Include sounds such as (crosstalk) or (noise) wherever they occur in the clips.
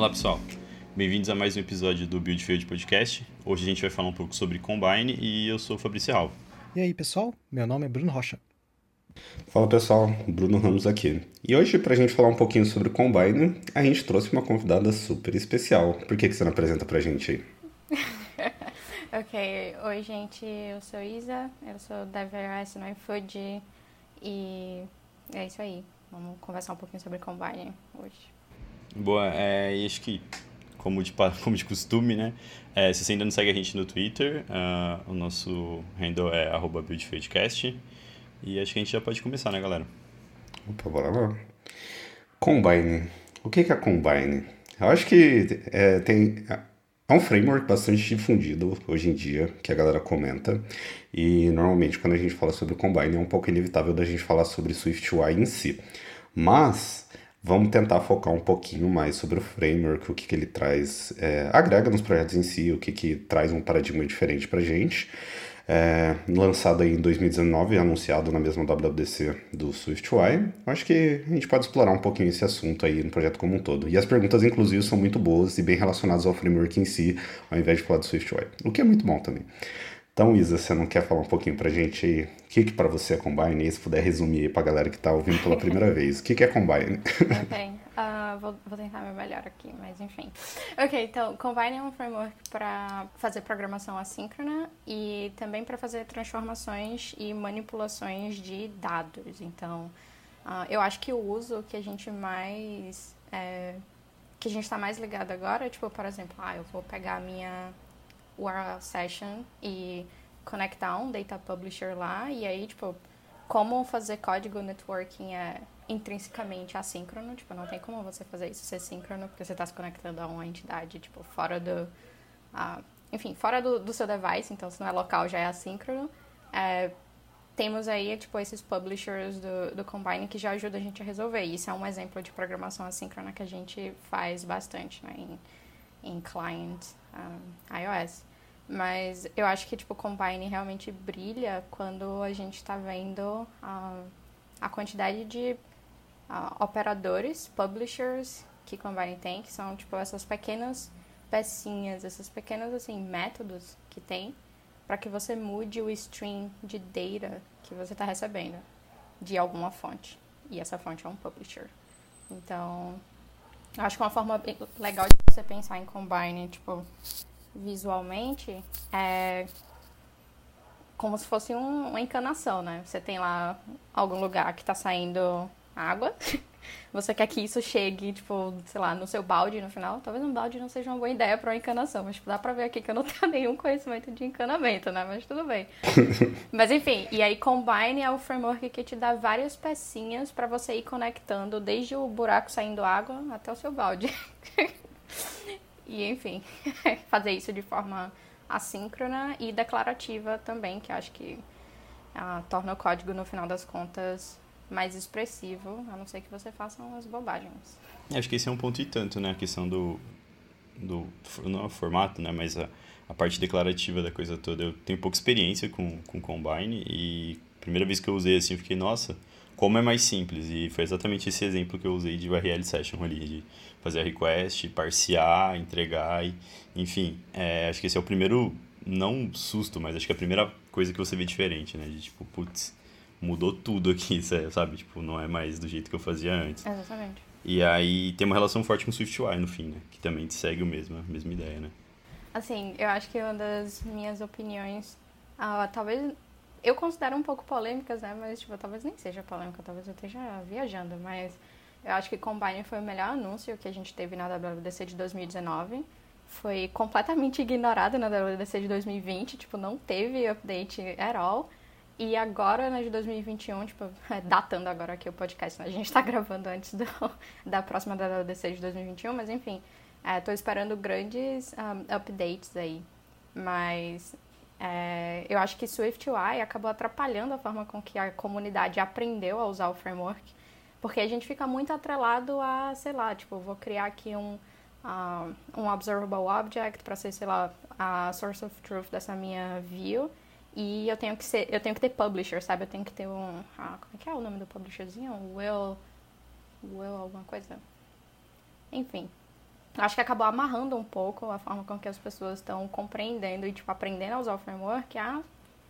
Olá pessoal, bem-vindos a mais um episódio do Build Field Podcast. Hoje a gente vai falar um pouco sobre Combine e eu sou o Fabrício Alvo. E aí pessoal, meu nome é Bruno Rocha. Fala pessoal, Bruno Ramos aqui. E hoje, para a gente falar um pouquinho sobre Combine, a gente trouxe uma convidada super especial. Por que, que você não apresenta pra gente aí? (laughs) ok, oi gente, eu sou Isa, eu sou da VRS no iFood e é isso aí. Vamos conversar um pouquinho sobre Combine hoje. Boa, é, e acho que, como de, (laughs) como de costume, né? É, se você ainda não segue a gente no Twitter, uh, o nosso handle é buildfeedcast. E acho que a gente já pode começar, né, galera? Opa, bora lá. Combine. O que é Combine? Eu acho que é, tem, é um framework bastante difundido hoje em dia, que a galera comenta. E normalmente quando a gente fala sobre Combine é um pouco inevitável da gente falar sobre SwiftUI em si. Mas vamos tentar focar um pouquinho mais sobre o framework, o que, que ele traz, é, agrega nos projetos em si, o que, que traz um paradigma diferente pra gente é, lançado aí em 2019 e anunciado na mesma WWDC do SwiftUI. Acho que a gente pode explorar um pouquinho esse assunto aí no projeto como um todo. E as perguntas, inclusive, são muito boas e bem relacionadas ao framework em si, ao invés de falar do SwiftUI, o que é muito bom também. Então, Isa, você não quer falar um pouquinho pra gente aí? O que, que para você é Combine? E se puder resumir aí pra galera que tá ouvindo pela primeira (laughs) vez, o que, que é Combine? Ok. Uh, vou, vou, tentar meu melhor aqui, mas enfim. Ok, então, Combine é um framework para fazer programação assíncrona e também para fazer transformações e manipulações de dados. Então, uh, eu acho que o uso que a gente mais. É, que a gente está mais ligado agora tipo, por exemplo, ah, eu vou pegar a minha URL session e conectar um data publisher lá e aí, tipo, como fazer código networking é intrinsecamente assíncrono, tipo, não tem como você fazer isso ser síncrono, porque você está se conectando a uma entidade, tipo, fora do... Uh, enfim, fora do, do, seu device, então se não é local já é assíncrono. É, temos aí, tipo, esses publishers do, do Combine que já ajudam a gente a resolver. Isso é um exemplo de programação assíncrona que a gente faz bastante, né, em, em client um, iOS. Mas eu acho que, tipo, Combine realmente brilha quando a gente está vendo uh, a quantidade de uh, operadores, publishers que Combine tem, que são tipo essas pequenas pecinhas, esses pequenos assim métodos que tem para que você mude o stream de data que você está recebendo de alguma fonte. E essa fonte é um publisher. Então, acho que uma forma legal de você pensar em Combine, tipo, visualmente, é como se fosse um, uma encanação, né? Você tem lá algum lugar que está saindo água. (laughs) Você quer que isso chegue, tipo, sei lá, no seu balde no final? Talvez um balde não seja uma boa ideia para uma encanação, mas tipo, dá pra ver aqui que eu não tenho (laughs) nenhum conhecimento de encanamento, né? Mas tudo bem. (laughs) mas enfim, e aí Combine é o framework que te dá várias pecinhas para você ir conectando desde o buraco saindo água até o seu balde. E enfim, (laughs) fazer isso de forma assíncrona e declarativa também, que acho que uh, torna o código, no final das contas, mais expressivo, a não ser que você faça umas bobagens. Acho que esse é um ponto e tanto, né? A questão do, do não é o formato, né? Mas a, a parte declarativa da coisa toda. Eu tenho pouca experiência com, com Combine e primeira vez que eu usei assim, eu fiquei, nossa, como é mais simples. E foi exatamente esse exemplo que eu usei de URL Session ali, de fazer a request, parsear, entregar, e, enfim. É, acho que esse é o primeiro, não susto, mas acho que é a primeira coisa que você vê diferente, né? De tipo, putz, mudou tudo aqui, (laughs) sabe? Tipo, não é mais do jeito que eu fazia antes. Exatamente. E aí tem uma relação forte com o SwiftUI no fim, né? Que também segue o mesmo, a mesma ideia, né? Assim, eu acho que uma das minhas opiniões, uh, talvez eu considero um pouco polêmicas, né? Mas, tipo, talvez nem seja polêmica, talvez eu esteja viajando, mas eu acho que Combine foi o melhor anúncio que a gente teve na WWDC de 2019. Foi completamente ignorado na WWDC de 2020, tipo, não teve update at all. E agora, né, de 2021, tipo, (laughs) datando agora aqui o podcast, né? a gente tá (laughs) gravando antes do, da próxima WWDC de 2021, mas enfim, é, tô esperando grandes um, updates aí. Mas é, eu acho que SwiftUI acabou atrapalhando a forma com que a comunidade aprendeu a usar o framework, porque a gente fica muito atrelado a, sei lá, tipo, vou criar aqui um, uh, um observable object para ser, sei lá, a source of truth dessa minha view. E eu tenho que ser, eu tenho que ter publisher, sabe? Eu tenho que ter um, ah, como é que é o nome do publisherzinho? Will, Will alguma coisa. Enfim. acho que acabou amarrando um pouco a forma com que as pessoas estão compreendendo e, tipo, aprendendo a usar o framework a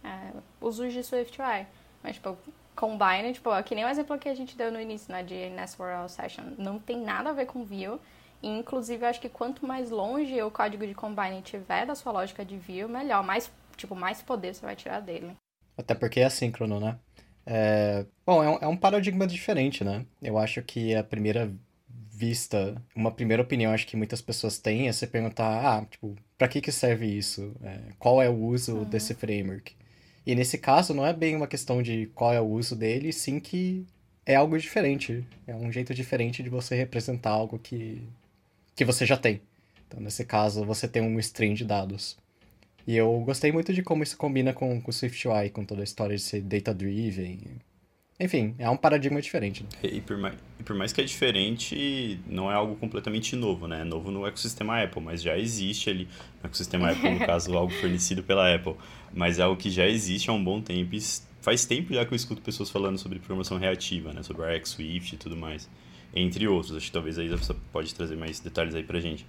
é, os usos de SwiftUI. Mas, tipo, Combine, tipo, que nem o exemplo que a gente deu no início, né, de Nestor Session, não tem nada a ver com Vue. E, inclusive, acho que quanto mais longe o código de Combine tiver da sua lógica de Vue, melhor. Mais, tipo, mais poder você vai tirar dele. Até porque é assíncrono, né? É... Bom, é um, é um paradigma diferente, né? Eu acho que a primeira vista, uma primeira opinião acho que muitas pessoas têm é você perguntar, ah, tipo, pra que que serve isso? É, qual é o uso uhum. desse framework? E nesse caso não é bem uma questão de qual é o uso dele, sim que é algo diferente. É um jeito diferente de você representar algo que, que você já tem. Então, nesse caso, você tem um string de dados. E eu gostei muito de como isso combina com, o SwiftUI, com toda a história de ser data-driven enfim, é um paradigma diferente. Né? E, por mais, e por mais que é diferente, não é algo completamente novo, né? É novo no ecossistema Apple, mas já existe ali no ecossistema Apple, no (laughs) caso, algo fornecido pela Apple. Mas é algo que já existe há um bom tempo e faz tempo já que eu escuto pessoas falando sobre programação reativa, né? Sobre RX Swift e tudo mais. Entre outros. Acho que talvez aí você pode trazer mais detalhes aí pra gente.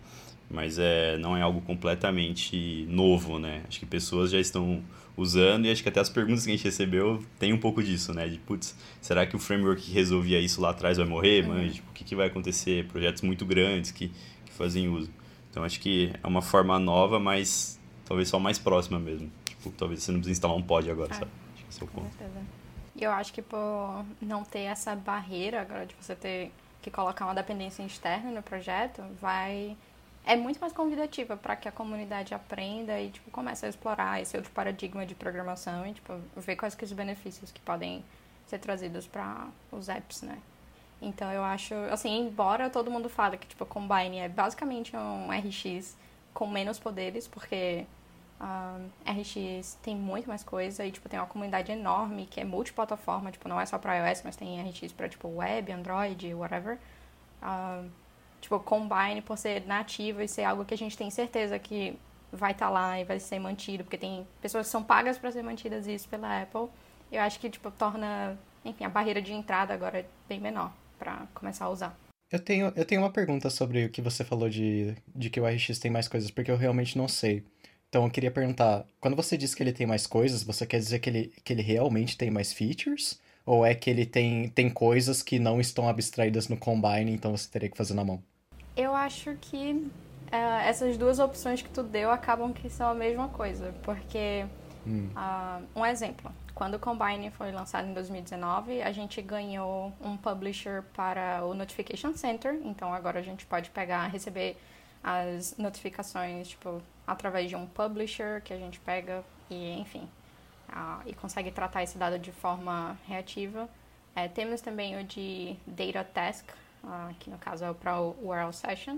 Mas é, não é algo completamente novo, né? Acho que pessoas já estão usando, e acho que até as perguntas que a gente recebeu tem um pouco disso, né? De, putz, será que o framework que resolvia isso lá atrás vai morrer? Uhum. Mas, tipo, o que, que vai acontecer? Projetos muito grandes que, que fazem uso. Então, acho que é uma forma nova, mas talvez só mais próxima mesmo. Tipo, talvez você não precise instalar um pod agora, é. sabe? Acho que esse é o ponto. E eu acho que por não ter essa barreira agora de você ter que colocar uma dependência externa no projeto, vai é muito mais convidativa para que a comunidade aprenda e tipo comece a explorar esse outro paradigma de programação e tipo ver quais que os benefícios que podem ser trazidos para os apps, né? Então eu acho, assim, embora todo mundo fale que tipo Combine é basicamente um RX com menos poderes, porque um, RX tem muito mais coisa e tipo tem uma comunidade enorme que é multiplataforma, tipo não é só para iOS, mas tem RX para tipo web, Android, whatever. Um, tipo, Combine por ser nativo e ser algo que a gente tem certeza que vai estar tá lá e vai ser mantido, porque tem pessoas que são pagas para ser mantidas isso pela Apple. Eu acho que, tipo, torna, enfim, a barreira de entrada agora bem menor para começar a usar. Eu tenho, eu tenho uma pergunta sobre o que você falou de, de que o RX tem mais coisas, porque eu realmente não sei. Então eu queria perguntar, quando você diz que ele tem mais coisas, você quer dizer que ele, que ele realmente tem mais features? Ou é que ele tem, tem coisas que não estão abstraídas no Combine, então você teria que fazer na mão? Eu acho que uh, essas duas opções que tu deu acabam que são a mesma coisa, porque hum. uh, um exemplo, quando o Combine foi lançado em 2019, a gente ganhou um publisher para o Notification Center, então agora a gente pode pegar, receber as notificações tipo através de um publisher que a gente pega e enfim uh, e consegue tratar esse dado de forma reativa. É, temos também o de Data Task, uh, que no caso é o URL Session.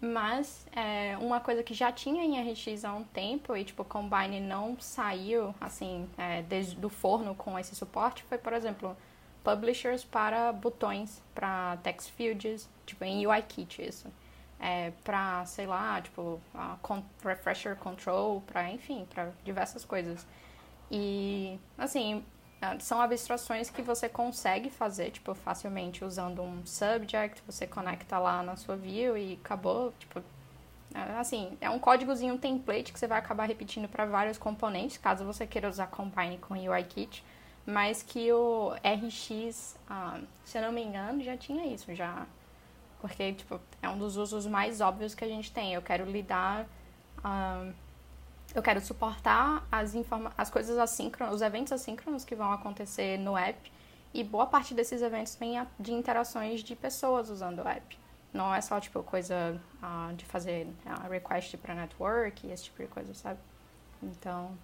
Mas é, uma coisa que já tinha em RX há um tempo e tipo, Combine não saiu assim é, desde do forno com esse suporte foi, por exemplo, publishers para botões, para text fields, tipo em UIKit isso. É, para, sei lá, tipo, uh, refresher control, para enfim, para diversas coisas. E assim, ah, são abstrações que você consegue fazer, tipo, facilmente usando um subject, você conecta lá na sua view e acabou, tipo, é, assim, é um códigozinho, um template que você vai acabar repetindo para vários componentes, caso você queira usar Combine com UIKit, mas que o RX, ah, se eu não me engano, já tinha isso, já, porque, tipo, é um dos usos mais óbvios que a gente tem, eu quero lidar... Ah, eu quero suportar as, as coisas assíncronas, os eventos assíncronos que vão acontecer no app. E boa parte desses eventos vem de interações de pessoas usando o app. Não é só, tipo, coisa uh, de fazer uh, request para network e esse tipo de coisa, sabe? Então,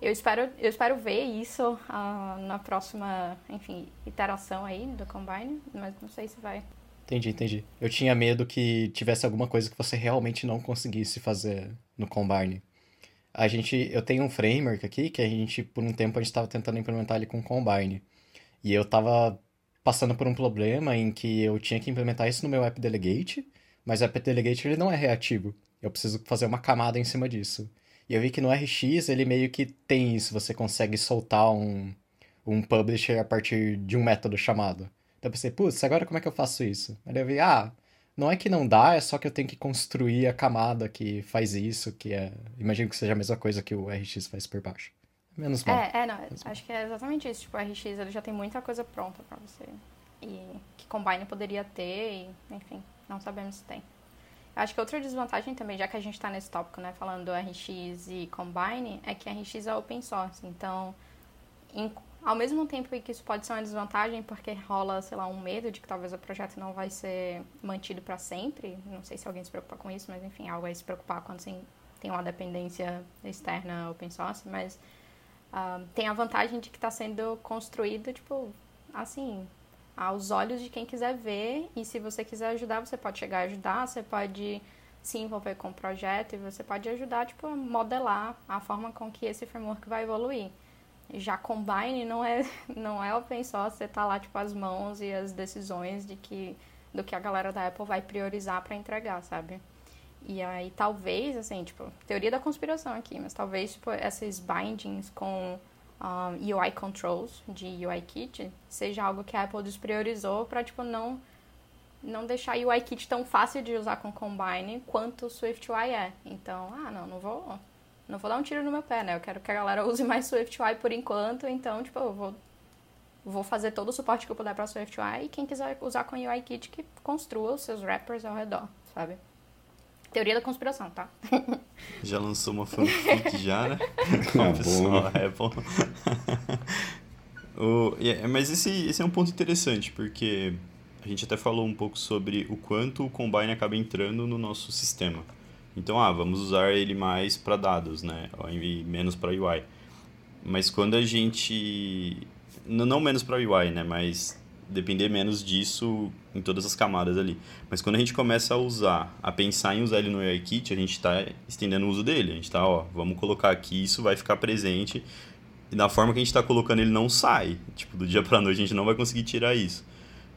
eu espero, eu espero ver isso uh, na próxima, enfim, iteração aí do Combine, mas não sei se vai. Entendi, entendi. Eu tinha medo que tivesse alguma coisa que você realmente não conseguisse fazer no Combine. A gente, eu tenho um framework aqui que a gente, por um tempo, a gente estava tentando implementar ele com Combine. E eu estava passando por um problema em que eu tinha que implementar isso no meu app delegate, mas o app delegate ele não é reativo. Eu preciso fazer uma camada em cima disso. E eu vi que no RX ele meio que tem isso, você consegue soltar um, um publisher a partir de um método chamado. Então eu pensei, putz, agora como é que eu faço isso? Aí eu vi, ah, não é que não dá, é só que eu tenho que construir a camada que faz isso, que é. Imagino que seja a mesma coisa que o RX faz por baixo. Menos mal. É, é, não, acho que é exatamente isso. Tipo, o RX ele já tem muita coisa pronta pra você. E que Combine poderia ter, e, enfim, não sabemos se tem. Acho que outra desvantagem também, já que a gente está nesse tópico, né, falando do RX e Combine, é que RX é open source. Então, em, ao mesmo tempo que isso pode ser uma desvantagem, porque rola, sei lá, um medo de que talvez o projeto não vai ser mantido para sempre. Não sei se alguém se preocupa com isso, mas enfim, algo a se preocupar quando você tem uma dependência externa open source. Mas uh, tem a vantagem de que está sendo construído, tipo, assim, aos olhos de quem quiser ver. E se você quiser ajudar, você pode chegar a ajudar, você pode se envolver com o projeto e você pode ajudar, tipo, a modelar a forma com que esse framework vai evoluir. Já Combine não é, não é open source, você tá lá, tipo, as mãos e as decisões de que, do que a galera da Apple vai priorizar para entregar, sabe? E aí, talvez, assim, tipo, teoria da conspiração aqui, mas talvez, tipo, esses bindings com um, UI controls de UIKit seja algo que a Apple despriorizou para tipo não não deixar UIKit tão fácil de usar com Combine quanto o SwiftUI é. Então, ah, não, não vou não vou dar um tiro no meu pé, né? Eu quero que a galera (laughs) use mais SwiftUI por enquanto, então, tipo, eu vou vou fazer todo o suporte que eu puder para SwiftUI e quem quiser usar com UIKit que construa os seus wrappers ao redor, sabe? Teoria da conspiração, tá? (laughs) Já lançou uma fanfic (laughs) já, né? Com o pessoal Apple. o, yeah, mas esse, esse é um ponto interessante, porque a gente até falou um pouco sobre o quanto o Combine acaba entrando no nosso sistema. Então, ah, vamos usar ele mais para dados, né? E menos para UI. Mas quando a gente... Não menos para UI, né? Mas depender menos disso em todas as camadas ali. Mas quando a gente começa a usar, a pensar em usar ele no UIKit, a gente está estendendo o uso dele. A gente está, ó, vamos colocar aqui, isso vai ficar presente. E da forma que a gente está colocando, ele não sai. Tipo, do dia para noite a gente não vai conseguir tirar isso.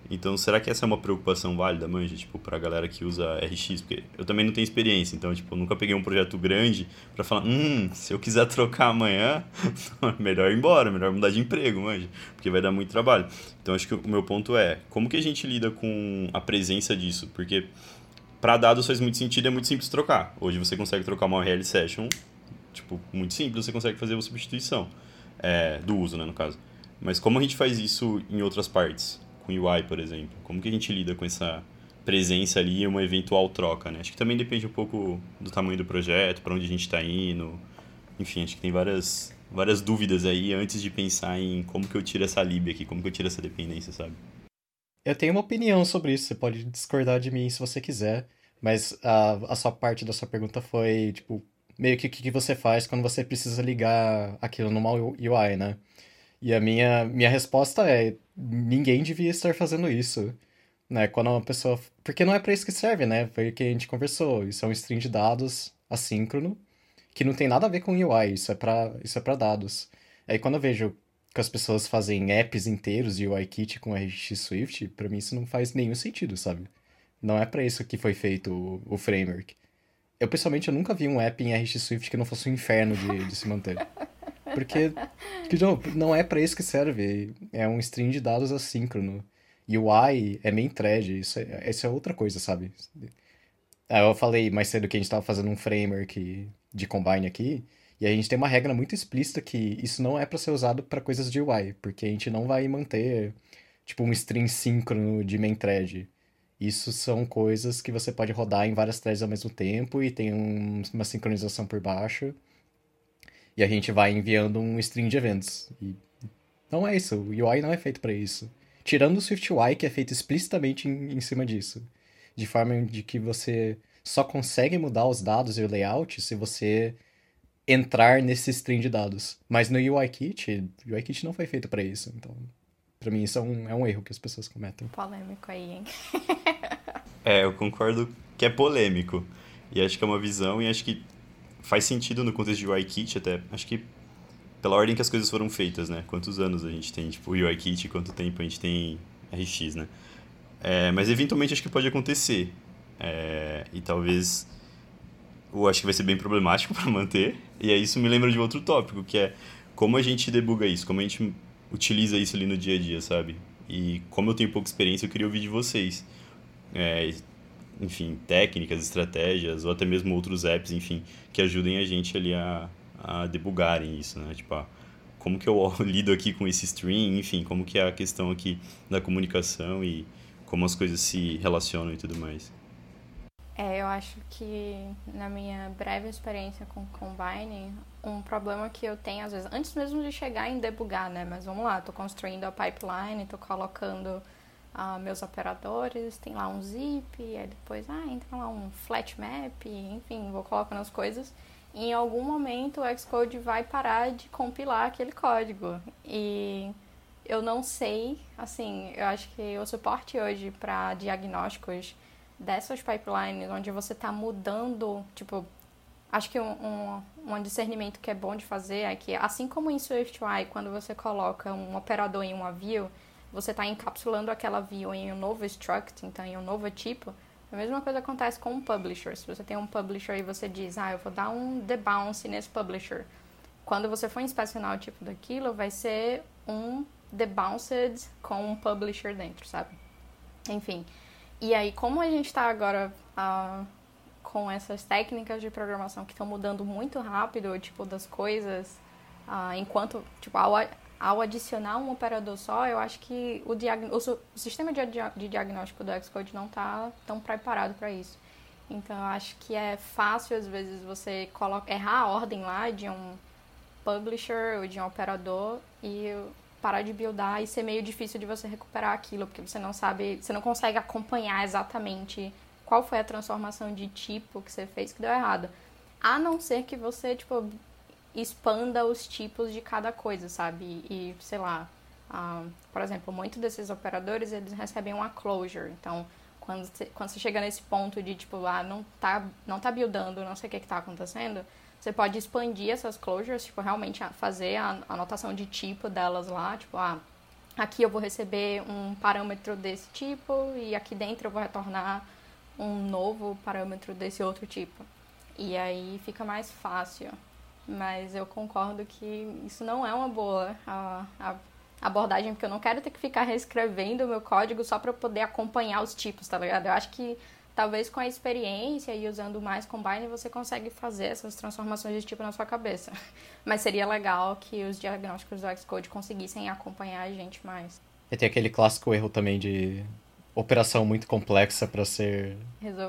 Então, será que essa é uma preocupação válida, manja? Tipo, pra galera que usa RX? Porque eu também não tenho experiência, então, tipo, eu nunca peguei um projeto grande para falar, hum, se eu quiser (laughs) trocar amanhã, (laughs) melhor ir embora, melhor mudar de emprego, manja, porque vai dar muito trabalho. Então, acho que o meu ponto é, como que a gente lida com a presença disso? Porque para dados faz muito sentido, é muito simples trocar. Hoje você consegue trocar uma URL session, tipo, muito simples, você consegue fazer uma substituição é, do uso, né, no caso. Mas como a gente faz isso em outras partes? Com UI, por exemplo? Como que a gente lida com essa presença ali e uma eventual troca, né? Acho que também depende um pouco do tamanho do projeto, para onde a gente está indo. Enfim, acho que tem várias, várias dúvidas aí antes de pensar em como que eu tiro essa lib aqui, como que eu tiro essa dependência, sabe? Eu tenho uma opinião sobre isso, você pode discordar de mim se você quiser, mas a, a sua parte da sua pergunta foi, tipo, meio que o que você faz quando você precisa ligar aquilo numa UI, né? E a minha, minha resposta é: ninguém devia estar fazendo isso. Né? Quando uma pessoa. Porque não é para isso que serve, né? Foi o que a gente conversou. Isso é um string de dados assíncrono, que não tem nada a ver com UI, isso é para isso é para dados. Aí quando eu vejo que as pessoas fazem apps inteiros de UIKit com RX Swift, para mim isso não faz nenhum sentido, sabe? Não é para isso que foi feito o, o, framework. Eu, pessoalmente, eu nunca vi um app em RX Swift que não fosse um inferno de, de se manter. (laughs) Porque, não, é para isso que serve. É um string de dados assíncrono. E o I é main thread. Isso é, isso é outra coisa, sabe? Ah, eu falei mais cedo que a gente estava fazendo um framework de Combine aqui. E a gente tem uma regra muito explícita que isso não é para ser usado para coisas de UI. Porque a gente não vai manter, tipo, um string síncrono de main thread. Isso são coisas que você pode rodar em várias threads ao mesmo tempo e tem um, uma sincronização por baixo. E a gente vai enviando um string de eventos. E não é isso, o UI não é feito para isso. Tirando o SwiftUI, que é feito explicitamente em, em cima disso. De forma de que você só consegue mudar os dados e o layout se você entrar nesse string de dados. Mas no UIKit, o UIKit não foi feito para isso. Então, para mim, isso é um, é um erro que as pessoas cometem. Polêmico aí, hein? é, eu concordo que é polêmico. E acho que é uma visão, e acho que faz sentido no contexto de UIKit até. Acho que pela ordem que as coisas foram feitas, né? Quantos anos a gente tem, tipo, UIKit, quanto tempo a gente tem RX, né? É, mas eventualmente acho que pode acontecer. É, e talvez eu acho que vai ser bem problemático (laughs) para manter. E aí isso me lembra de outro tópico, que é como a gente debuga isso, como a gente utiliza isso ali no dia a dia, sabe? E como eu tenho pouca experiência, eu queria ouvir de vocês. É, enfim, técnicas, estratégias, ou até mesmo outros apps, enfim, que ajudem a gente ali a, a debugarem isso, né? Tipo, ah, como que eu (laughs) lido aqui com esse string, enfim, como que é a questão aqui da comunicação e como as coisas se relacionam e tudo mais. É, eu acho que na minha breve experiência com Combine, um problema que eu tenho às vezes, antes mesmo de chegar em debugar, né? Mas vamos lá, tô construindo a pipeline, tô colocando meus operadores, tem lá um zip, aí depois, ah, entra lá um flat map, enfim, vou colocando as coisas. E em algum momento o Xcode vai parar de compilar aquele código. E eu não sei, assim, eu acho que o suporte hoje para diagnósticos dessas pipelines, onde você está mudando, tipo, acho que um, um, um, discernimento que é bom de fazer é que, assim como em SwiftUI, quando você coloca um operador em uma view, você está encapsulando aquela view em um novo struct, então em um novo tipo, a mesma coisa acontece com um publisher. Se você tem um publisher e você diz, ah, eu vou dar um debounce nesse publisher. Quando você for inspecionar o tipo daquilo, vai ser um debounced com um publisher dentro, sabe? Enfim. E aí, como a gente está agora uh, com essas técnicas de programação que estão mudando muito rápido, tipo das coisas, uh, enquanto, tipo, ao, ao adicionar um operador só, eu acho que o, o, sistema de, de, diagnóstico do Xcode não está tão preparado para isso. Então, eu acho que é fácil, às vezes, você coloca, errar a ordem lá de um publisher ou de um operador e parar de buildar e ser meio difícil de você recuperar aquilo, porque você não sabe, você não consegue acompanhar exatamente qual foi a transformação de tipo que você fez que deu errado. A não ser que você, tipo, expanda os tipos de cada coisa, sabe? E, sei lá, uh, por exemplo, muitos desses operadores, eles recebem uma closure. Então, quando você, quando chega nesse ponto de, tipo, ah, não tá, não tá buildando, não sei o que que tá acontecendo, você pode expandir essas closures, tipo, realmente fazer a anotação de tipo delas lá, tipo, ah, aqui eu vou receber um parâmetro desse tipo e aqui dentro eu vou retornar um novo parâmetro desse outro tipo. E aí fica mais fácil. Mas eu concordo que isso não é uma boa a, a abordagem, porque eu não quero ter que ficar reescrevendo o meu código só para poder acompanhar os tipos, tá ligado? Eu acho que talvez com a experiência e usando mais Combine você consegue fazer essas transformações de tipo na sua cabeça. (laughs) Mas seria legal que os diagnósticos do Xcode conseguissem acompanhar a gente mais. E tem aquele clássico erro também de operação muito complexa para ser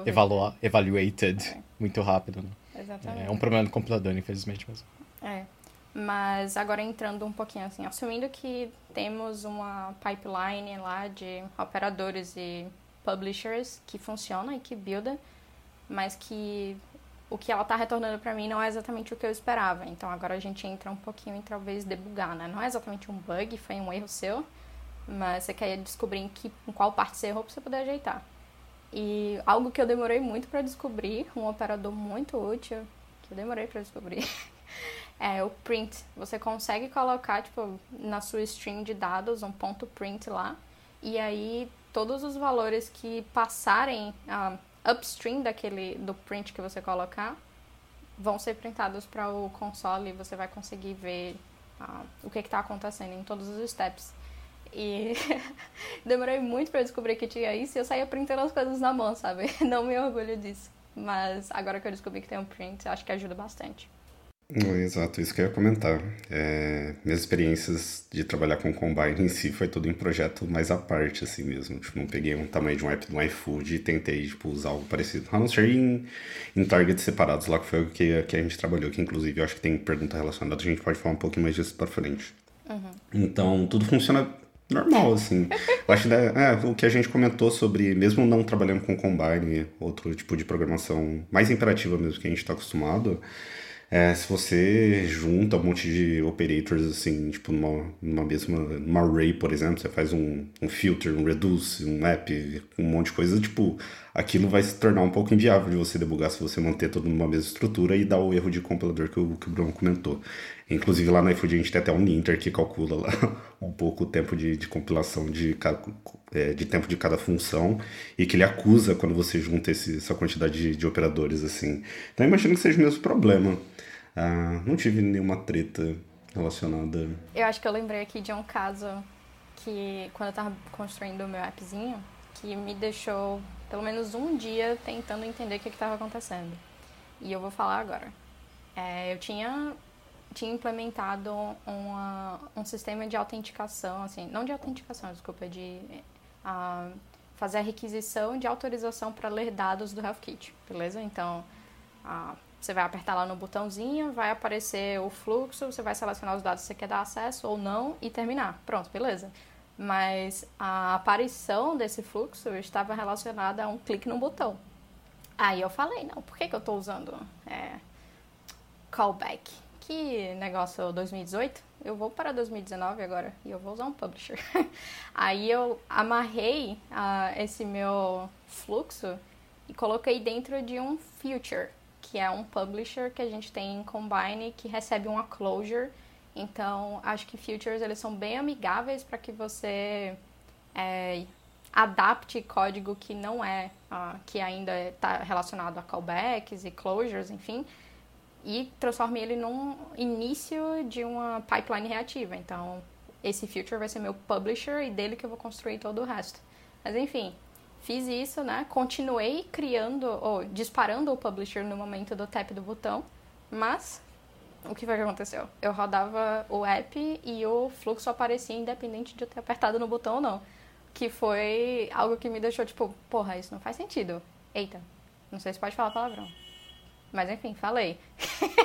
evalua evaluated é. muito rápido. Né? Exatamente. É um problema do compilador, infelizmente mesmo. É. Mas agora entrando um pouquinho assim, assumindo que temos uma pipeline lá de operadores e publishers que funciona e que builda, mas que o que ela está retornando para mim não é exatamente o que eu esperava. Então agora a gente entra um pouquinho em talvez debugar, né? Não é exatamente um bug, foi um erro seu, mas você quer descobrir em, que, em qual parte você errou para você poder ajeitar. E algo que eu demorei muito para descobrir, um operador muito útil, que eu demorei para descobrir, (laughs) é o print. Você consegue colocar, tipo, na sua string de dados um ponto print lá, e aí todos os valores que passarem uh, upstream daquele do print que você colocar vão ser printados para o console e você vai conseguir ver uh, o que está acontecendo em todos os steps. E (laughs) demorei muito para descobrir que tinha isso e eu saía printando as coisas na mão, sabe? (laughs) Não me orgulho disso. Mas agora que eu descobri que tem um print, acho que ajuda bastante. Exato, isso que eu ia comentar. É, minhas experiências de trabalhar com Combine em si foi tudo em projeto mais à parte, assim mesmo. Tipo, não peguei um tamanho de um app do iFood e tentei, tipo, usar algo parecido. A não ser em, em targets separados lá, que foi o que, que a gente trabalhou, que inclusive eu acho que tem pergunta relacionada, a gente pode falar um pouquinho mais disso pra frente. Uhum. Então, tudo funciona normal, assim. eu acho que é, o que a gente comentou sobre, mesmo não trabalhando com Combine, outro tipo de programação mais imperativa mesmo que a gente está acostumado é, se você junta um monte de operators assim, tipo numa, numa mesma numa array, por exemplo, você faz um, um filter, um reduce, um map, um monte de coisa, tipo, aquilo vai se tornar um pouco inviável de você debugar se você manter tudo numa mesma estrutura e dar o erro de compilador que o, que o Bruno comentou. Inclusive lá no iFood a gente tem até um linter que calcula lá (laughs) um pouco o tempo de, de compilação de, é, de tempo de cada função e que ele acusa quando você junta esse, essa quantidade de, de operadores assim. Então imagino que seja o mesmo problema. Ah, não tive nenhuma treta relacionada. Eu acho que eu lembrei aqui de um caso que, quando eu tava construindo o meu appzinho, que me deixou pelo menos um dia tentando entender o que estava acontecendo. E eu vou falar agora. É, eu tinha, tinha implementado uma, um sistema de autenticação, assim, não de autenticação, desculpa, de uh, fazer a requisição de autorização para ler dados do HealthKit, beleza? Então, uh, você vai apertar lá no botãozinho, vai aparecer o fluxo, você vai selecionar os dados que você quer dar acesso ou não e terminar. Pronto, beleza. Mas a aparição desse fluxo estava relacionada a um clique no botão. Aí eu falei, não, por que, que eu estou usando é, callback? Que negócio 2018? Eu vou para 2019 agora e eu vou usar um publisher. (laughs) Aí eu amarrei uh, esse meu fluxo e coloquei dentro de um future que é um publisher que a gente tem em Combine que recebe uma closure. Então, acho que futures eles são bem amigáveis para que você é, adapte código que não é, uh, que ainda está relacionado a callbacks e closures, enfim, e transforme ele num início de uma pipeline reativa. Então, esse future vai ser meu publisher e dele que eu vou construir todo o resto. Mas enfim, Fiz isso, né? Continuei criando ou disparando o publisher no momento do tap do botão, mas o que foi que aconteceu? Eu rodava o app e o fluxo aparecia independente de eu ter apertado no botão ou não. Que foi algo que me deixou tipo, porra, isso não faz sentido. Eita, não sei se pode falar palavrão. Mas enfim, falei.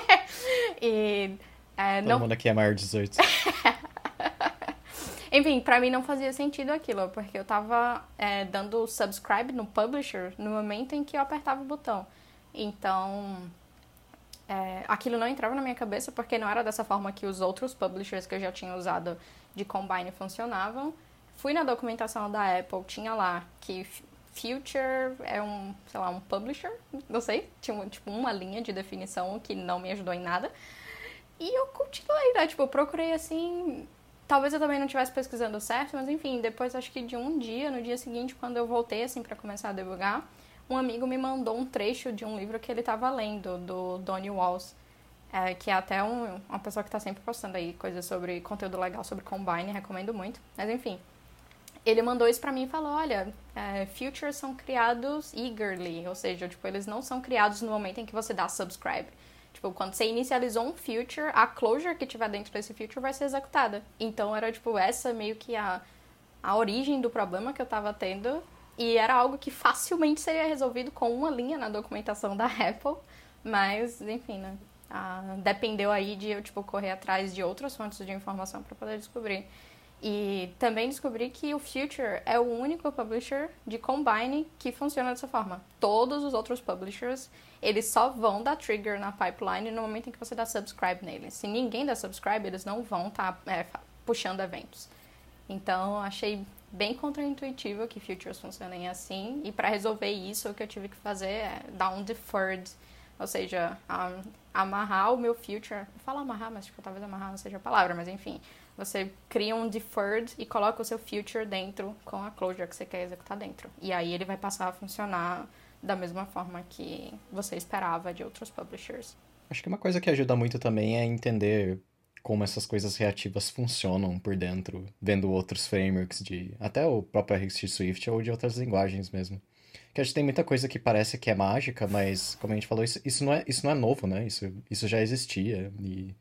(laughs) e. É, Todo não... mundo aqui é maior de 18. (laughs) Enfim, para mim não fazia sentido aquilo, porque eu tava é, dando subscribe no publisher no momento em que eu apertava o botão. Então, é, aquilo não entrava na minha cabeça porque não era dessa forma que os outros publishers que eu já tinha usado de Combine funcionavam. Fui na documentação da Apple, tinha lá que Future é um, sei lá, um publisher, não sei, tinha tipo uma linha de definição que não me ajudou em nada. E eu continuei, né? Tipo, procurei assim, Talvez eu também não estivesse pesquisando certo, mas enfim, depois acho que de um dia, no dia seguinte, quando eu voltei assim para começar a debugar, um amigo me mandou um trecho de um livro que ele estava lendo, do Donnie Walls, é, que é até um, uma pessoa que está sempre postando aí coisas sobre conteúdo legal sobre Combine, recomendo muito. Mas enfim, ele mandou isso para mim e falou: olha, é, futures são criados eagerly, ou seja, tipo, eles não são criados no momento em que você dá subscribe. Tipo, quando você inicializou um future, a closure que tiver dentro desse future vai ser executada. Então era tipo essa meio que a, a origem do problema que eu tava tendo. E era algo que facilmente seria resolvido com uma linha na documentação da (laughs) Apple. Mas, enfim, né? Ah, dependeu aí de eu, tipo, correr atrás de outras fontes de informação para poder descobrir. E também descobri que o Future é o único publisher de Combine que funciona dessa forma. Todos os outros publishers eles só vão dar trigger na pipeline no momento em que você dá subscribe neles. Se ninguém dá subscribe, eles não vão estar tá, é, puxando eventos. Então, achei bem contraintuitivo que futures funcionem assim. E para resolver isso, o que eu tive que fazer é dar um deferred, ou seja, um, amarrar o meu future. Fala amarrar, mas tipo, talvez amarrar não seja a palavra, mas enfim. Você cria um deferred e coloca o seu future dentro com a closure que você quer executar dentro. E aí ele vai passar a funcionar da mesma forma que você esperava de outros publishers. Acho que uma coisa que ajuda muito também é entender como essas coisas reativas funcionam por dentro, vendo outros frameworks de até o próprio RxJ Swift ou de outras linguagens mesmo. Que a gente tem muita coisa que parece que é mágica, mas como a gente falou, isso, isso, não, é, isso não é novo, né? Isso, isso já existia e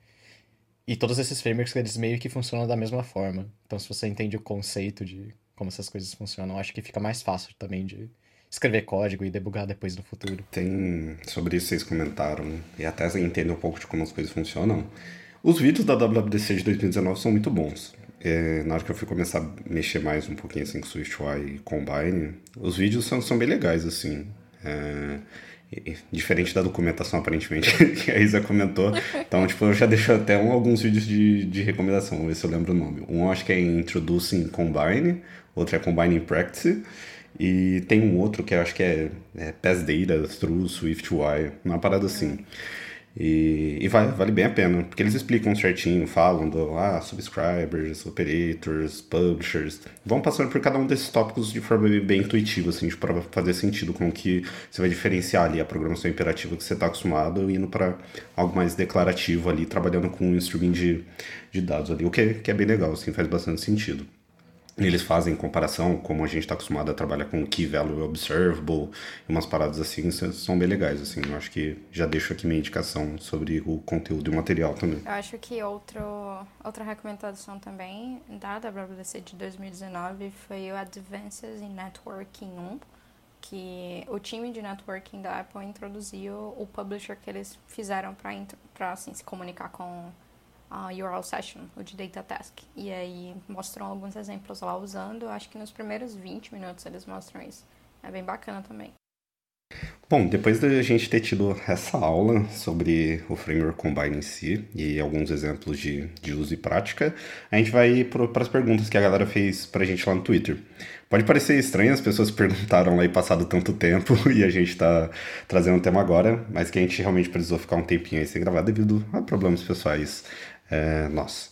e todos esses frameworks eles meio que funcionam da mesma forma. Então se você entende o conceito de como essas coisas funcionam, acho que fica mais fácil também de escrever código e debugar depois no futuro. Tem, sobre isso vocês comentaram, e até entender um pouco de como as coisas funcionam. Os vídeos da WWDC de 2019 são muito bons. É, na hora que eu fui começar a mexer mais um pouquinho assim com SwiftUI e Combine, os vídeos são, são bem legais, assim. É, diferente da documentação, aparentemente, (laughs) que a Isa comentou. Então, tipo, eu já deixo até um, alguns vídeos de, de recomendação, vou ver se eu lembro o nome. Um acho que é Introducing Combine, outro é Combine in Practice, e tem um outro que acho que é, é Data Through SwiftUI, uma parada assim. E, e vale, vale bem a pena, porque eles explicam certinho, falam do ah, subscribers, operators, publishers, vão passando por cada um desses tópicos de forma bem intuitiva, assim, para fazer sentido com que você vai diferenciar ali a programação imperativa que você está acostumado indo para algo mais declarativo ali, trabalhando com um streaming de, de dados ali, o que, que é bem legal, assim, faz bastante sentido. Eles fazem comparação, como a gente está acostumado a trabalhar com Key Value Observable, umas paradas assim, são bem legais, assim. Eu acho que já deixo aqui minha indicação sobre o conteúdo e o material também. Eu acho que outro, outra recomendação também da WWDC de 2019 foi o Advances in Networking 1, que o time de networking da Apple introduziu o publisher que eles fizeram para assim, se comunicar com a URL Session, o de Data Task. E aí mostram alguns exemplos lá usando, acho que nos primeiros 20 minutos eles mostram isso. É bem bacana também. Bom, depois da gente ter tido essa aula sobre o Framework Combine em si e alguns exemplos de, de uso e prática, a gente vai para as perguntas que a galera fez para a gente lá no Twitter. Pode parecer estranho, as pessoas (laughs) perguntaram lá e passado tanto tempo (laughs) e a gente está trazendo o tema agora, mas que a gente realmente precisou ficar um tempinho aí sem gravar devido a problemas pessoais é, nossa.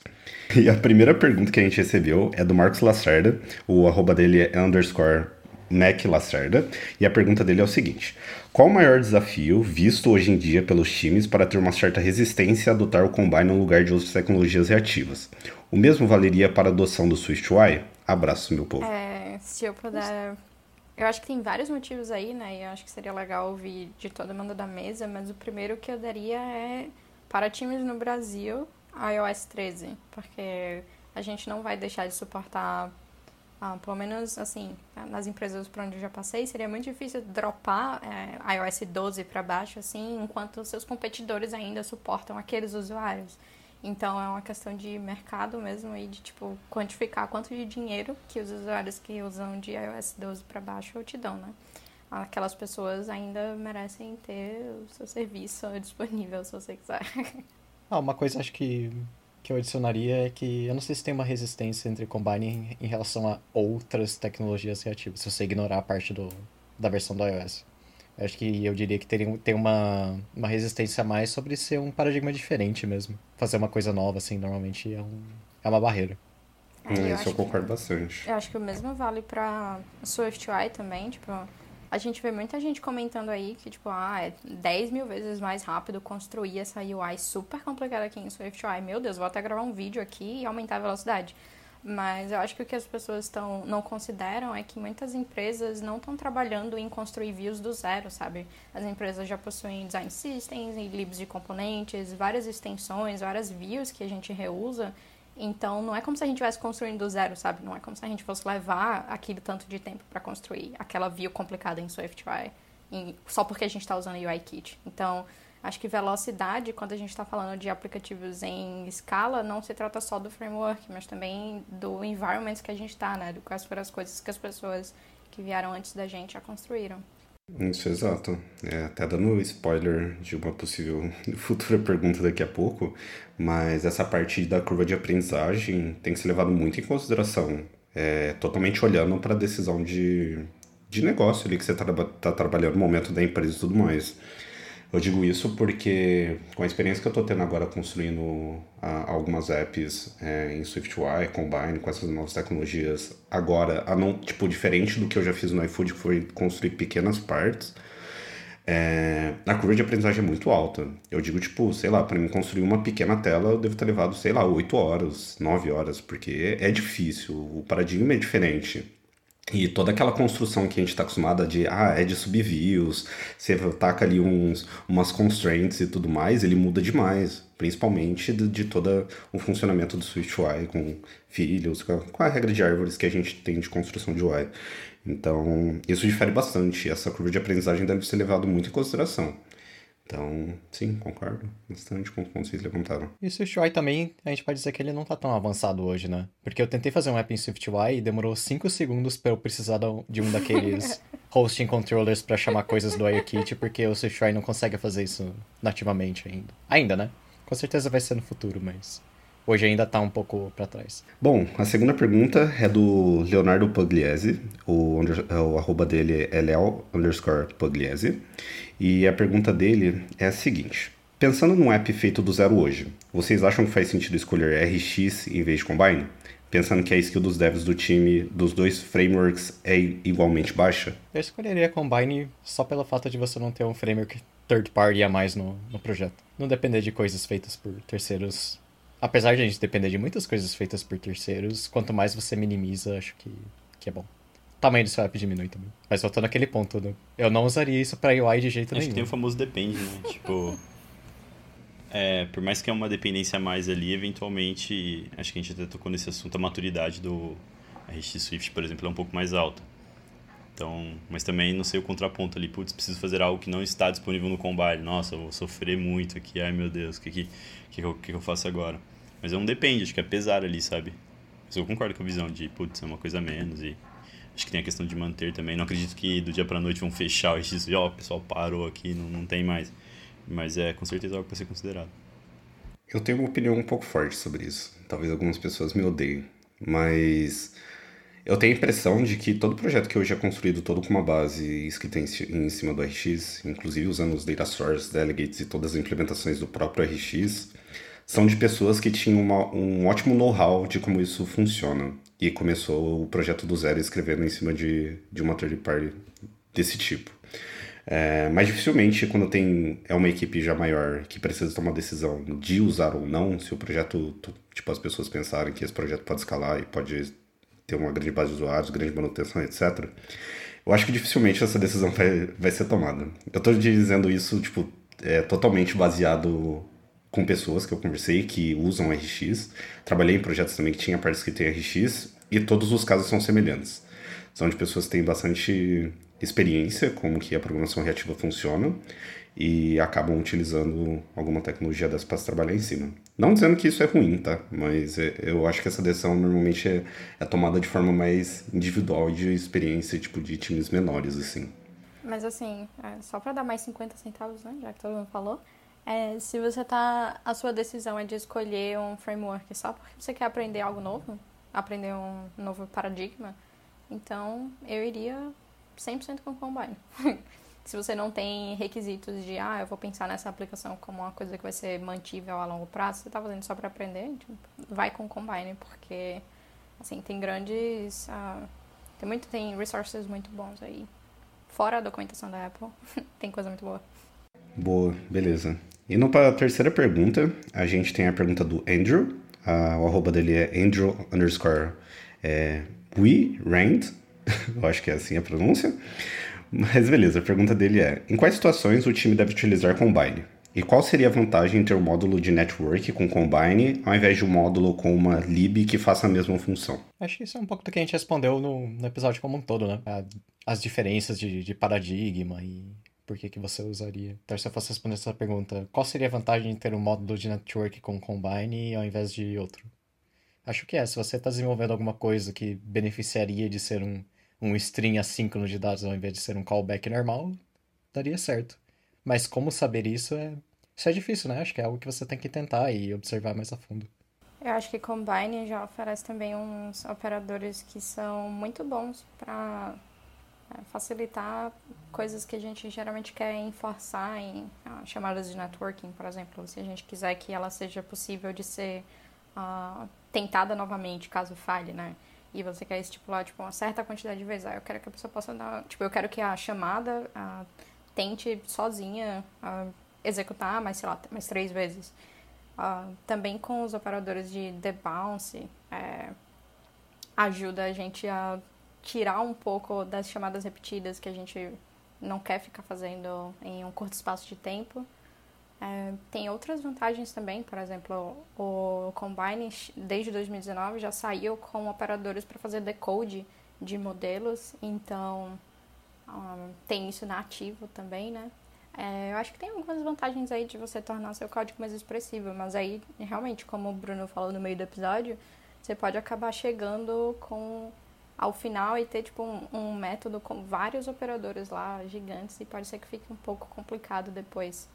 E a primeira pergunta que a gente recebeu é do Marcos Lacerda, o arroba dele é underscore Mac Lacerda, e a pergunta dele é o seguinte: Qual o maior desafio visto hoje em dia pelos times para ter uma certa resistência a adotar o Combine no lugar de outras tecnologias reativas? O mesmo valeria para a adoção do SwiftUI? Abraço, meu povo. É, se eu puder. Eu acho que tem vários motivos aí, né? E eu acho que seria legal ouvir de toda mundo da mesa, mas o primeiro que eu daria é para times no Brasil iOS 13, porque a gente não vai deixar de suportar, ah, pelo menos assim, nas empresas por onde eu já passei, seria muito difícil dropar é, iOS 12 para baixo, assim, enquanto seus competidores ainda suportam aqueles usuários. Então é uma questão de mercado mesmo e de tipo quantificar quanto de dinheiro que os usuários que usam de iOS 12 para baixo te dão, né? Aquelas pessoas ainda merecem ter o seu serviço (laughs) disponível se você quiser. Ah, uma coisa acho que, que eu adicionaria é que eu não sei se tem uma resistência entre Combine em, em relação a outras tecnologias reativas, se você ignorar a parte do, da versão do iOS. Eu acho que eu diria que teria, tem uma, uma resistência a mais sobre ser um paradigma diferente mesmo. Fazer uma coisa nova, assim, normalmente é, um, é uma barreira. É, eu Isso eu concordo que, bastante. Eu acho que o mesmo vale para SwiftUI também, tipo a gente vê muita gente comentando aí que, tipo, ah, é 10 mil vezes mais rápido construir essa UI super complicada aqui em SwiftUI. Meu Deus, vou até gravar um vídeo aqui e aumentar a velocidade. Mas eu acho que o que as pessoas tão, não consideram é que muitas empresas não estão trabalhando em construir views do zero, sabe? As empresas já possuem design systems libs de componentes, várias extensões, várias views que a gente reusa então, não é como se a gente estivesse construindo do zero, sabe? Não é como se a gente fosse levar aquele tanto de tempo para construir aquela view complicada em SwiftUI, só porque a gente está usando UIKit. Então, acho que velocidade, quando a gente está falando de aplicativos em escala, não se trata só do framework, mas também do environment que a gente está, né? Do quais foram as coisas que as pessoas que vieram antes da gente já construíram. Isso, exato. É, até dando spoiler de uma possível (laughs) futura pergunta daqui a pouco, mas essa parte da curva de aprendizagem tem que ser levado muito em consideração, é, totalmente olhando para a decisão de, de negócio ali que você está tá trabalhando no momento da empresa e tudo mais. Eu digo isso porque, com a experiência que eu estou tendo agora construindo a, algumas apps é, em SwiftUI, Combine, com essas novas tecnologias, agora, a não, tipo, diferente do que eu já fiz no iFood, que foi construir pequenas partes, é, a curva de aprendizagem é muito alta. Eu digo, tipo, sei lá, para mim construir uma pequena tela, eu devo ter levado, sei lá, 8 horas, 9 horas, porque é difícil, o paradigma é diferente. E toda aquela construção que a gente está acostumada de, ah, é de subviews, você taca ali uns, umas constraints e tudo mais, ele muda demais. Principalmente de, de todo o funcionamento do SwiftUI com filhos, com a, com a regra de árvores que a gente tem de construção de UI. Então, isso difere bastante. Essa curva de aprendizagem deve ser levada muito em consideração. Então, sim, concordo bastante com o que vocês levantaram. E o SwiftUI também, a gente pode dizer que ele não tá tão avançado hoje, né? Porque eu tentei fazer um app em SwiftUI e demorou 5 segundos para eu precisar de um daqueles (laughs) hosting controllers para chamar coisas do IOKit, porque o SwiftUI não consegue fazer isso nativamente ainda. Ainda, né? Com certeza vai ser no futuro, mas hoje ainda está um pouco para trás. Bom, a segunda pergunta é do Leonardo Pugliese, o, o arroba dele é leo underscore Pugliese, e a pergunta dele é a seguinte. Pensando num app feito do zero hoje, vocês acham que faz sentido escolher RX em vez de Combine? Pensando que a skill dos devs do time dos dois frameworks é igualmente baixa? Eu escolheria Combine só pelo fato de você não ter um framework third party a mais no, no projeto. Não depender de coisas feitas por terceiros apesar de a gente depender de muitas coisas feitas por terceiros, quanto mais você minimiza, acho que, que é bom. O tamanho do seu app diminui também. Mas voltando naquele ponto, né? eu não usaria isso para UI de jeito acho nenhum. Acho que tem o famoso depende, né? (laughs) tipo, é, por mais que é uma dependência a mais ali, eventualmente, acho que a gente até tocou nesse assunto, a maturidade do RX Swift, por exemplo, é um pouco mais alta. Então, mas também não sei o contraponto ali, putz, preciso fazer algo que não está disponível no Combine. Nossa, eu vou sofrer muito aqui, ai meu Deus, o que, que, que, eu, que eu faço agora? Mas é um depende, acho que é pesar ali, sabe? Mas eu concordo com a visão de, putz, é uma coisa a menos e acho que tem a questão de manter também. Não acredito que do dia pra noite vão fechar o RX, ó, oh, o pessoal parou aqui, não, não tem mais. Mas é com certeza algo para ser considerado. Eu tenho uma opinião um pouco forte sobre isso. Talvez algumas pessoas me odeiem, mas eu tenho a impressão de que todo projeto que hoje é construído todo com uma base escrita em cima do RX, inclusive usando os data source, delegates e todas as implementações do próprio RX, são de pessoas que tinham uma, um ótimo know-how de como isso funciona. E começou o projeto do zero escrevendo em cima de, de uma third party desse tipo. É, mas dificilmente, quando tem é uma equipe já maior que precisa tomar decisão de usar ou não, se o projeto, tipo, as pessoas pensarem que esse projeto pode escalar e pode ter uma grande base de usuários, grande manutenção, etc. Eu acho que dificilmente essa decisão vai, vai ser tomada. Eu estou dizendo isso, tipo, é, totalmente baseado com pessoas que eu conversei que usam RX. Trabalhei em projetos também que tinha partes que tem RX e todos os casos são semelhantes. São de pessoas que têm bastante experiência como que a programação reativa funciona e acabam utilizando alguma tecnologia dessa para trabalhar em cima. Não dizendo que isso é ruim, tá? Mas é, eu acho que essa decisão normalmente é, é tomada de forma mais individual de experiência, tipo, de times menores, assim. Mas assim, é, só para dar mais 50 centavos, né? Já que todo mundo falou. É, se você tá. A sua decisão é de escolher um framework só porque você quer aprender algo novo, aprender um novo paradigma, então eu iria 100% com Combine. (laughs) se você não tem requisitos de, ah, eu vou pensar nessa aplicação como uma coisa que vai ser mantível a longo prazo, você está fazendo só para aprender, tipo, vai com Combine, porque, assim, tem grandes, uh, tem muito, tem resources muito bons aí. Fora a documentação da Apple, (laughs) tem coisa muito boa. Boa, beleza. Indo para a terceira pergunta, a gente tem a pergunta do Andrew, uh, o arroba dele é Andrew underscore é, We Rand, (laughs) eu acho que é assim a pronúncia. Mas beleza, a pergunta dele é: em quais situações o time deve utilizar Combine? E qual seria a vantagem em ter um módulo de network com Combine ao invés de um módulo com uma lib que faça a mesma função? Acho que isso é um pouco do que a gente respondeu no, no episódio como um todo, né? As diferenças de, de paradigma e por que, que você usaria. Então, se eu fosse responder essa pergunta, qual seria a vantagem em ter um módulo de network com Combine ao invés de outro? Acho que é. Se você está desenvolvendo alguma coisa que beneficiaria de ser um um string assíncrono de dados ao invés de ser um callback normal, daria certo. Mas como saber isso é, isso é difícil, né? Acho que é algo que você tem que tentar e observar mais a fundo. Eu acho que Combine já oferece também uns operadores que são muito bons para facilitar coisas que a gente geralmente quer enforçar em ah, chamadas de networking, por exemplo. Se a gente quiser que ela seja possível de ser uh, tentada novamente caso falhe, né? e você quer estipular tipo uma certa quantidade de vezes, ah, eu quero que a pessoa possa dar, tipo, eu quero que a chamada a, tente sozinha a, executar mais, sei lá, mais três vezes. Uh, também com os operadores de debounce, é, ajuda a gente a tirar um pouco das chamadas repetidas que a gente não quer ficar fazendo em um curto espaço de tempo. É, tem outras vantagens também, por exemplo, o Combine desde 2019 já saiu com operadores para fazer decode de modelos, então um, tem isso nativo também, né? É, eu acho que tem algumas vantagens aí de você tornar seu código mais expressivo, mas aí realmente, como o Bruno falou no meio do episódio, você pode acabar chegando com ao final e ter tipo um, um método com vários operadores lá gigantes e pode ser que fique um pouco complicado depois.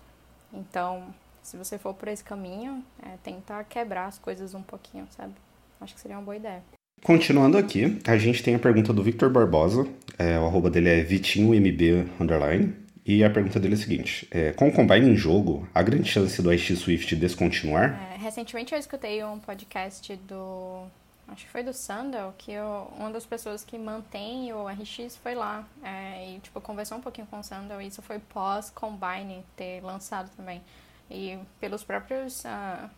Então, se você for por esse caminho, é, tentar quebrar as coisas um pouquinho, sabe? Acho que seria uma boa ideia. Continuando aqui, a gente tem a pergunta do Victor Barbosa, é, o arroba dele é vitinhomb underline, e a pergunta dele é a seguinte, é, com o Combine em jogo, há grande chance do iX Swift descontinuar? É, recentemente eu escutei um podcast do, acho que foi do Sandal, que eu, uma das pessoas que mantém o RX foi lá, é, e tipo, conversou um pouquinho com o Sandal, e isso foi pós-Combine ter lançado também. E pelos próprios... Uh,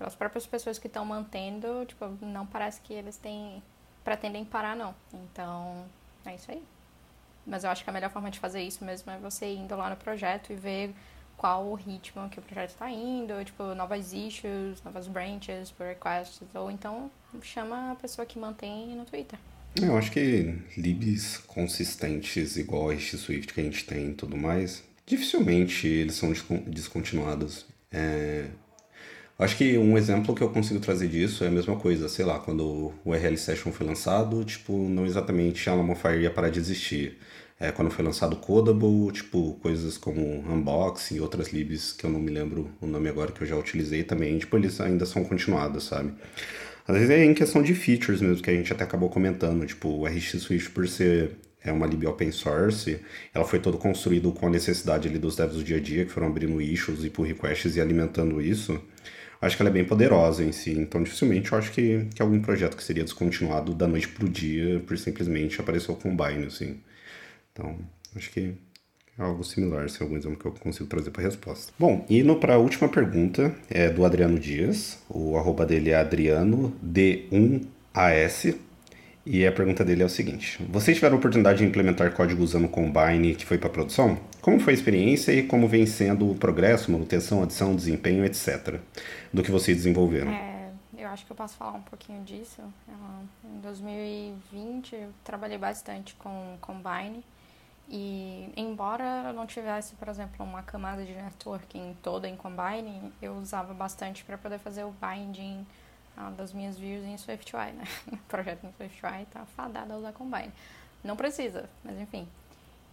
pelas próprias pessoas que estão mantendo, tipo, não parece que eles têm pretendem parar não. Então, é isso aí. Mas eu acho que a melhor forma de fazer isso mesmo é você indo lá no projeto e ver qual o ritmo que o projeto está indo, tipo, novas issues, novas branches, requests, ou então chama a pessoa que mantém no Twitter. Eu acho que libs consistentes igual a este Swift que a gente tem e tudo mais, dificilmente eles são descontinuados. É... Acho que um exemplo que eu consigo trazer disso é a mesma coisa, sei lá, quando o URL Session foi lançado, tipo, não exatamente a Lomofire ia parar de existir. É, quando foi lançado Codable, tipo, coisas como Unboxing e outras libs que eu não me lembro o nome agora que eu já utilizei também, tipo, eles ainda são continuados, sabe? Às vezes é em questão de features mesmo, que a gente até acabou comentando, tipo, o RX Swift por ser é uma lib open source, ela foi todo construído com a necessidade ali dos devs do dia a dia, que foram abrindo issues e pull requests e alimentando isso. Acho que ela é bem poderosa em si, então dificilmente eu acho que, que algum projeto que seria descontinuado da noite pro dia por simplesmente aparecer o Combine, assim. Então, acho que algo similar, se assim, algum exemplo que eu consigo trazer para resposta. Bom, indo para a última pergunta, é do Adriano Dias, o arroba dele é Adriano D1AS, e a pergunta dele é o seguinte: Vocês tiveram a oportunidade de implementar código usando Combine que foi para produção? Como foi a experiência e como vem sendo o progresso, manutenção, adição, desempenho, etc. do que vocês desenvolveram? É, eu acho que eu posso falar um pouquinho disso. Em 2020 eu trabalhei bastante com Combine e embora eu não tivesse, por exemplo, uma camada de networking toda em Combine, eu usava bastante para poder fazer o binding ah, das minhas views em SwiftUI, né? (laughs) o projeto em SwiftUI está fadado a usar Combine. Não precisa, mas enfim.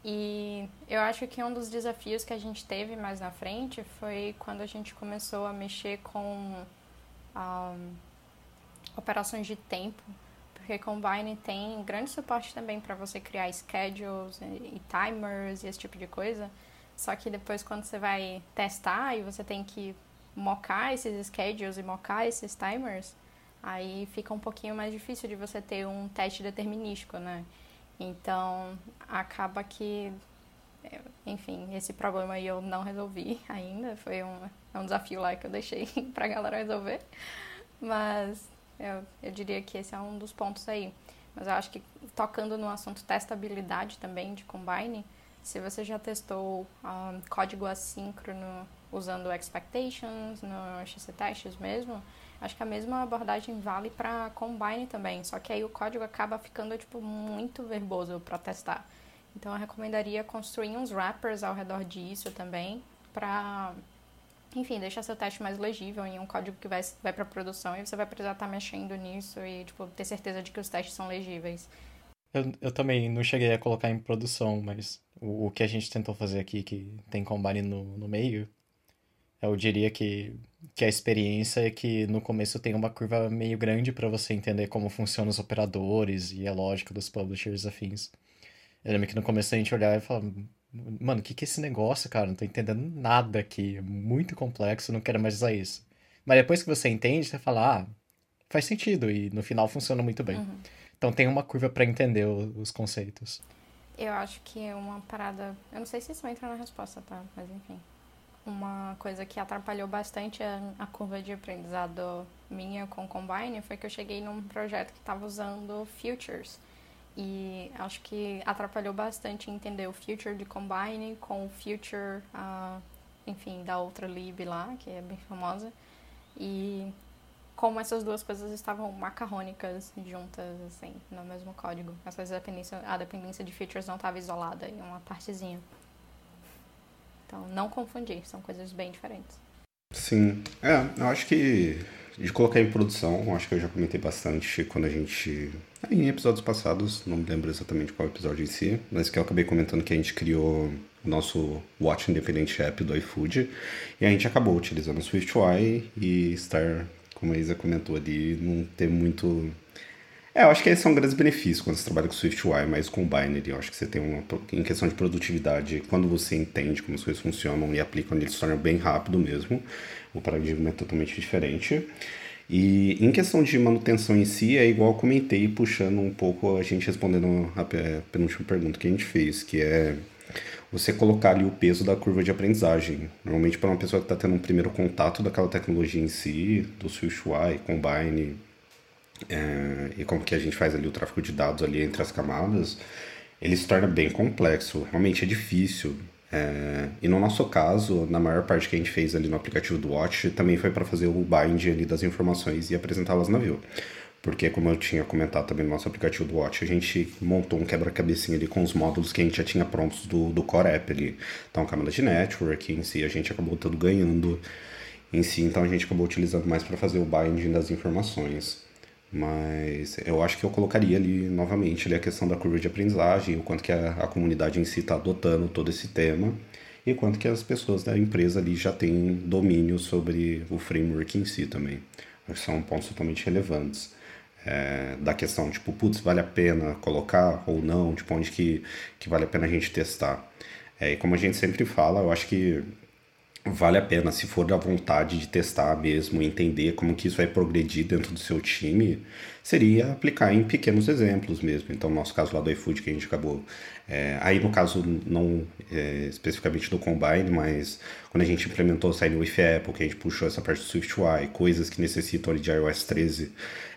E eu acho que um dos desafios que a gente teve mais na frente foi quando a gente começou a mexer com um, ah, operações de tempo porque Combine tem grande suporte também para você criar schedules e timers e esse tipo de coisa. Só que depois quando você vai testar e você tem que mocar esses schedules e mocar esses timers, aí fica um pouquinho mais difícil de você ter um teste determinístico, né? Então, acaba que, enfim, esse problema aí eu não resolvi ainda. Foi um, é um desafio lá que eu deixei (laughs) pra galera resolver. Mas eu, eu diria que esse é um dos pontos aí. Mas eu acho que tocando no assunto testabilidade também de Combine, se você já testou um, código assíncrono usando expectations no XC Testes mesmo, acho que a mesma abordagem vale para Combine também, só que aí o código acaba ficando tipo muito verboso para testar. Então eu recomendaria construir uns wrappers ao redor disso também para enfim, deixar seu teste mais legível em um código que vai, vai para produção e você vai precisar estar tá mexendo nisso e tipo, ter certeza de que os testes são legíveis. Eu, eu também não cheguei a colocar em produção, mas o, o que a gente tentou fazer aqui, que tem Combine no, no meio, eu diria que, que a experiência é que no começo tem uma curva meio grande para você entender como funcionam os operadores e a lógica dos publishers afins. Eu lembro que no começo a gente olhava e falava, Mano, o que, que é esse negócio, cara? Não tô entendendo nada aqui. É muito complexo, não quero mais usar isso. Mas depois que você entende, você fala, ah, faz sentido. E no final funciona muito bem. Uhum. Então tem uma curva para entender os conceitos. Eu acho que é uma parada. Eu não sei se isso entra na resposta, tá? Mas enfim. Uma coisa que atrapalhou bastante a, a curva de aprendizado minha com Combine foi que eu cheguei num projeto que estava usando Futures e acho que atrapalhou bastante entender o future de Combine com o future, uh, enfim, da outra lib lá, que é bem famosa. E como essas duas coisas estavam macarrônicas juntas, assim, no mesmo código. Às vezes dependência, a dependência de features não estava isolada em uma partezinha. Então, não confundir, são coisas bem diferentes. Sim, é, eu acho que de colocar em produção, acho que eu já comentei bastante quando a gente. Em episódios passados, não me lembro exatamente qual episódio em si, mas que eu acabei comentando que a gente criou o nosso Watch Independent App do iFood e a gente acabou utilizando o SwiftUI e estar, como a Isa comentou ali, não ter muito. É, eu acho que esses são grandes benefícios quando você trabalha com SwiftUI, mas com Binary. Eu acho que você tem uma. Em questão de produtividade, quando você entende como as coisas funcionam e aplica, ele se torna bem rápido mesmo o paradigma é totalmente diferente. E em questão de manutenção em si, é igual eu comentei, puxando um pouco a gente respondendo a penúltima pergunta que a gente fez, que é você colocar ali o peso da curva de aprendizagem. Normalmente, para uma pessoa que está tendo um primeiro contato daquela tecnologia em si, do SwiftUI, Combine, é, e como que a gente faz ali o tráfego de dados ali entre as camadas, ele se torna bem complexo. Realmente é difícil. É, e no nosso caso, na maior parte que a gente fez ali no aplicativo do Watch, também foi para fazer o bind ali das informações e apresentá-las na View. Porque, como eu tinha comentado também no nosso aplicativo do Watch, a gente montou um quebra-cabecinha ali com os módulos que a gente já tinha prontos do, do Core App ali. Então, câmera de network em si, a gente acabou todo ganhando em si. Então, a gente acabou utilizando mais para fazer o binding das informações. Mas eu acho que eu colocaria ali novamente ali a questão da curva de aprendizagem, o quanto que a, a comunidade em si está adotando todo esse tema e quanto que as pessoas da empresa ali já têm domínio sobre o framework em si também. Acho que são pontos totalmente relevantes. É, da questão, tipo, putz, vale a pena colocar ou não, tipo, onde que, que vale a pena a gente testar. É, e como a gente sempre fala, eu acho que vale a pena, se for da vontade de testar mesmo, entender como que isso vai progredir dentro do seu time, seria aplicar em pequenos exemplos mesmo. Então, no nosso caso lá do iFood, que a gente acabou. É, aí, no caso, não é, especificamente do Combine, mas quando a gente implementou o Sign with Apple, que a gente puxou essa parte do SwiftUI, coisas que necessitam ali de iOS 13,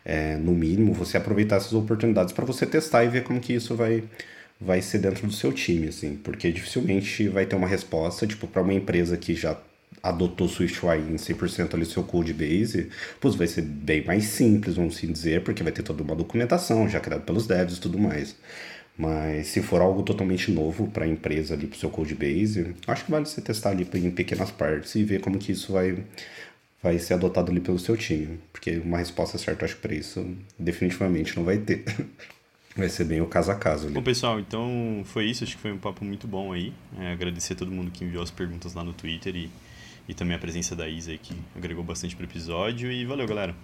é, no mínimo, você aproveitar essas oportunidades para você testar e ver como que isso vai vai ser dentro do seu time, assim, porque dificilmente vai ter uma resposta, tipo, para uma empresa que já adotou SwiftUI em 100% ali seu code base, pois vai ser bem mais simples, vamos assim dizer, porque vai ter toda uma documentação já criada pelos devs e tudo mais. Mas se for algo totalmente novo para a empresa ali, para o seu code base, acho que vale você testar ali em pequenas partes e ver como que isso vai, vai ser adotado ali pelo seu time. Porque uma resposta certa, acho que para isso definitivamente não vai ter. (laughs) Vai ser bem o caso a caso. Ali. Bom, pessoal, então foi isso. Acho que foi um papo muito bom aí. É, agradecer a todo mundo que enviou as perguntas lá no Twitter e, e também a presença da Isa aí, que agregou bastante pro episódio. E valeu, galera.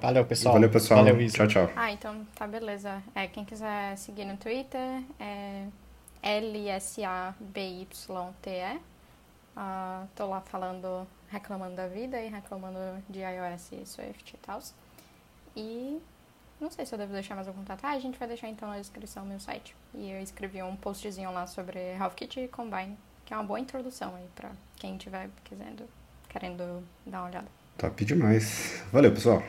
Valeu, pessoal. Valeu, pessoal. Valeu, Isa. Tchau, tchau. Ah, então tá beleza. É, quem quiser seguir no Twitter é LSABYTE. Uh, tô lá falando, reclamando da vida e reclamando de iOS e Swift e tal. E não sei se eu devo deixar mais algum contato. Ah, a gente vai deixar então na descrição meu site. E eu escrevi um postzinho lá sobre HealthKit e Combine, que é uma boa introdução aí pra quem tiver querendo, querendo dar uma olhada. Top demais. Valeu, pessoal.